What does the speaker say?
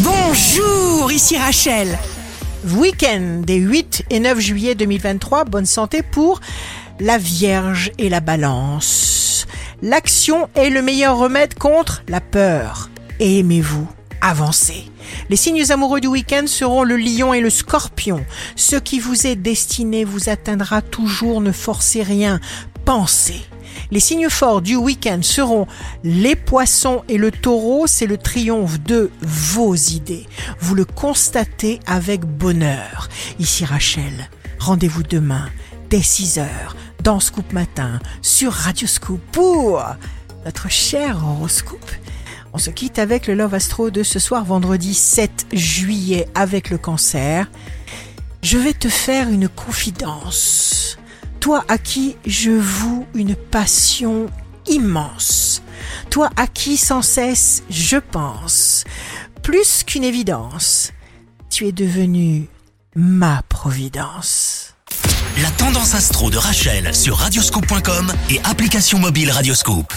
Bonjour, ici Rachel. Week-end des 8 et 9 juillet 2023, bonne santé pour la Vierge et la Balance. L'action est le meilleur remède contre la peur. Aimez-vous, avancez. Les signes amoureux du week-end seront le lion et le scorpion. Ce qui vous est destiné vous atteindra toujours, ne forcez rien, pensez. Les signes forts du week-end seront les poissons et le taureau, c'est le triomphe de vos idées. Vous le constatez avec bonheur. Ici Rachel, rendez-vous demain dès 6 heures dans Scoop Matin sur Radio Scoop pour notre cher horoscope. On se quitte avec le Love Astro de ce soir vendredi 7 juillet avec le cancer. Je vais te faire une confidence. Toi à qui je voue une passion immense. Toi à qui sans cesse je pense. Plus qu'une évidence. Tu es devenu ma providence. La tendance astro de Rachel sur radioscope.com et application mobile Radioscope.